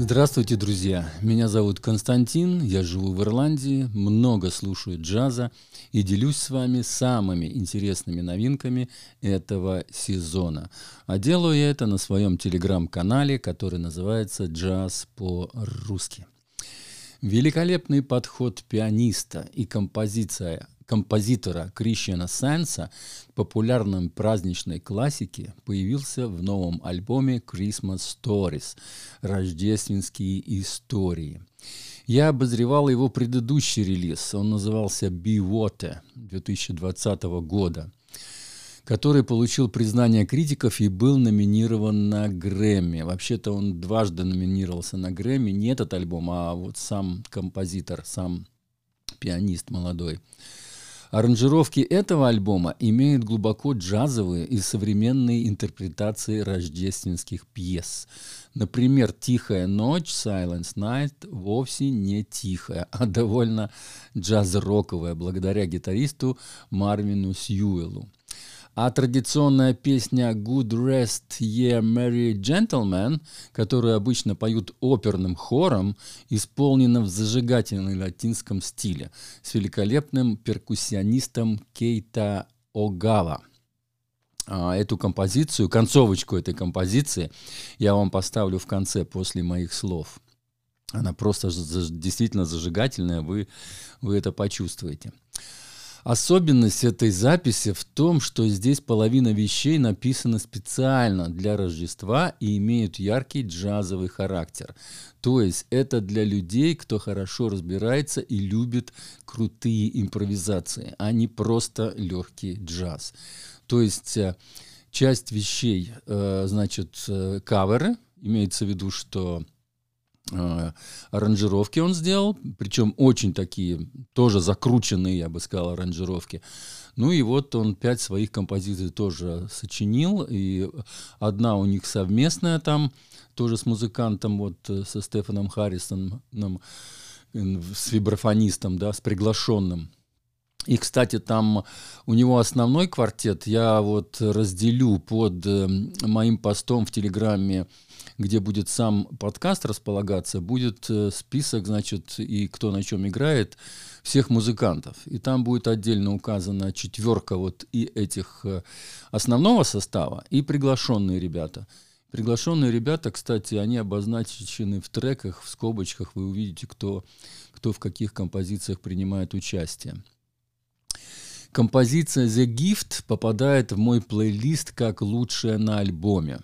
Здравствуйте, друзья! Меня зовут Константин, я живу в Ирландии, много слушаю джаза и делюсь с вами самыми интересными новинками этого сезона. А делаю я это на своем телеграм-канале, который называется «Джаз по-русски». Великолепный подход пианиста и композиция композитора Кришьяна Сэнса к популярной праздничной классике появился в новом альбоме Christmas Stories – «Рождественские истории». Я обозревал его предыдущий релиз, он назывался «Be Water» 2020 года – который получил признание критиков и был номинирован на Грэмми. Вообще-то он дважды номинировался на Грэмми, не этот альбом, а вот сам композитор, сам пианист молодой. Аранжировки этого альбома имеют глубоко джазовые и современные интерпретации рождественских пьес. Например, «Тихая ночь» Silence Night вовсе не тихая, а довольно джаз-роковая, благодаря гитаристу Марвину Сьюэлу. А традиционная песня «Good Rest Ye Merry Gentlemen», которую обычно поют оперным хором, исполнена в зажигательном латинском стиле с великолепным перкуссионистом Кейта Огава. А эту композицию, концовочку этой композиции я вам поставлю в конце после моих слов. Она просто действительно зажигательная, вы, вы это почувствуете. Особенность этой записи в том, что здесь половина вещей написана специально для Рождества и имеют яркий джазовый характер. То есть это для людей, кто хорошо разбирается и любит крутые импровизации, а не просто легкий джаз. То есть э, часть вещей, э, значит, э, каверы, имеется в виду, что аранжировки он сделал, причем очень такие, тоже закрученные, я бы сказал, аранжировки. Ну и вот он пять своих композиций тоже сочинил, и одна у них совместная там, тоже с музыкантом, вот э, со Стефаном Харрисоном, с вибрафонистом, да, с приглашенным. И, кстати, там у него основной квартет я вот разделю под э, моим постом в Телеграме где будет сам подкаст располагаться, будет э, список, значит, и кто на чем играет, всех музыкантов. И там будет отдельно указана четверка вот и этих э, основного состава, и приглашенные ребята. Приглашенные ребята, кстати, они обозначены в треках, в скобочках, вы увидите, кто, кто в каких композициях принимает участие. Композиция The Gift попадает в мой плейлист как лучшая на альбоме.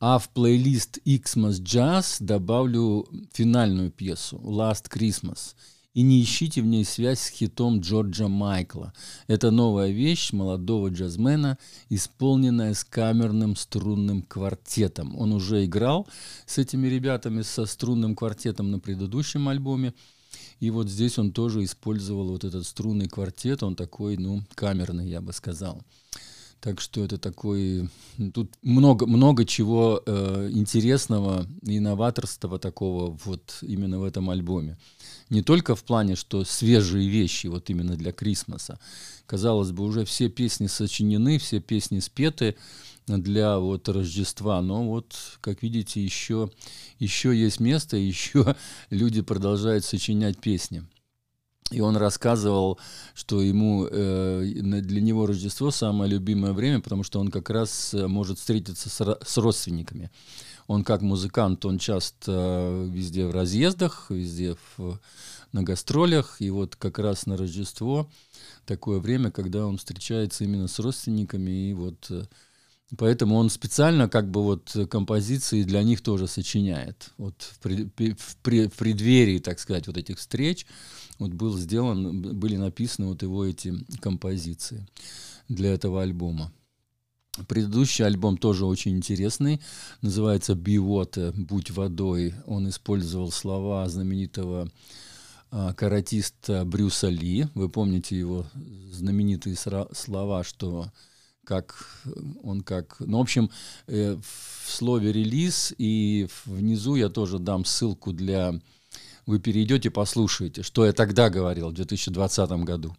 А в плейлист Xmas Jazz добавлю финальную пьесу Last Christmas. И не ищите в ней связь с хитом Джорджа Майкла. Это новая вещь молодого джазмена, исполненная с камерным струнным квартетом. Он уже играл с этими ребятами, со струнным квартетом на предыдущем альбоме. И вот здесь он тоже использовал вот этот струнный квартет, он такой, ну, камерный, я бы сказал. Так что это такой... Тут много, много чего э, интересного и такого вот именно в этом альбоме. Не только в плане, что свежие вещи вот именно для Крисмоса. Казалось бы, уже все песни сочинены, все песни спеты для вот Рождества, но вот, как видите, еще, еще есть место, еще люди продолжают сочинять песни. И он рассказывал, что ему э, для него Рождество самое любимое время, потому что он как раз э, может встретиться с, с родственниками. Он как музыкант, он часто везде в разъездах, везде в, на гастролях, и вот как раз на Рождество такое время, когда он встречается именно с родственниками, и вот э, Поэтому он специально как бы вот композиции для них тоже сочиняет. Вот в, пред, в, пред, в преддверии, так сказать, вот этих встреч вот был сделан, были написаны вот его эти композиции для этого альбома. Предыдущий альбом тоже очень интересный, называется «Be Water», «Будь водой». Он использовал слова знаменитого а, каратиста Брюса Ли. Вы помните его знаменитые слова, что как он как... Ну, в общем, э, в слове «релиз» и внизу я тоже дам ссылку для вы перейдете, послушаете, что я тогда говорил в 2020 году,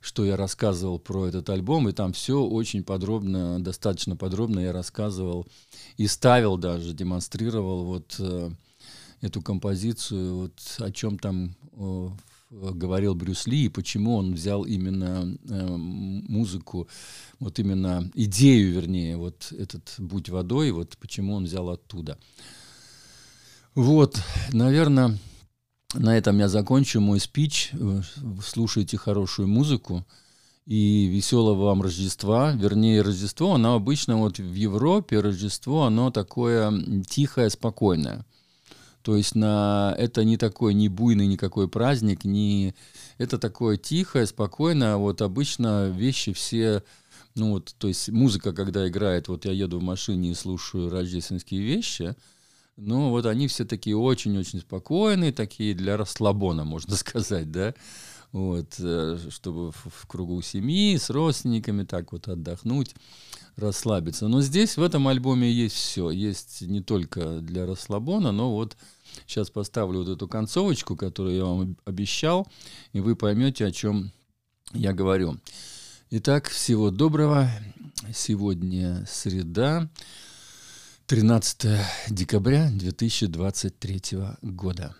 что я рассказывал про этот альбом, и там все очень подробно, достаточно подробно я рассказывал и ставил даже, демонстрировал вот э, эту композицию, вот о чем там говорил Брюс Ли и почему он взял именно э, музыку, вот именно идею, вернее, вот этот «Будь водой», вот почему он взял оттуда. Вот, наверное, на этом я закончу мой спич. Слушайте хорошую музыку и веселого вам Рождества. Вернее, Рождество, оно обычно вот в Европе, Рождество, оно такое тихое, спокойное. То есть на, это не такой не буйный никакой праздник, не, это такое тихое, спокойное. Вот обычно вещи все, ну вот, то есть музыка, когда играет, вот я еду в машине и слушаю рождественские вещи, ну вот они все такие очень-очень спокойные, такие для расслабона, можно сказать, да вот, э, чтобы в кругу семьи, с родственниками так вот отдохнуть, расслабиться. Но здесь, в этом альбоме есть все. Есть не только для расслабона, но вот сейчас поставлю вот эту концовочку, которую я вам обещал, и вы поймете, о чем я говорю. Итак, всего доброго. Сегодня среда, 13 декабря 2023 года.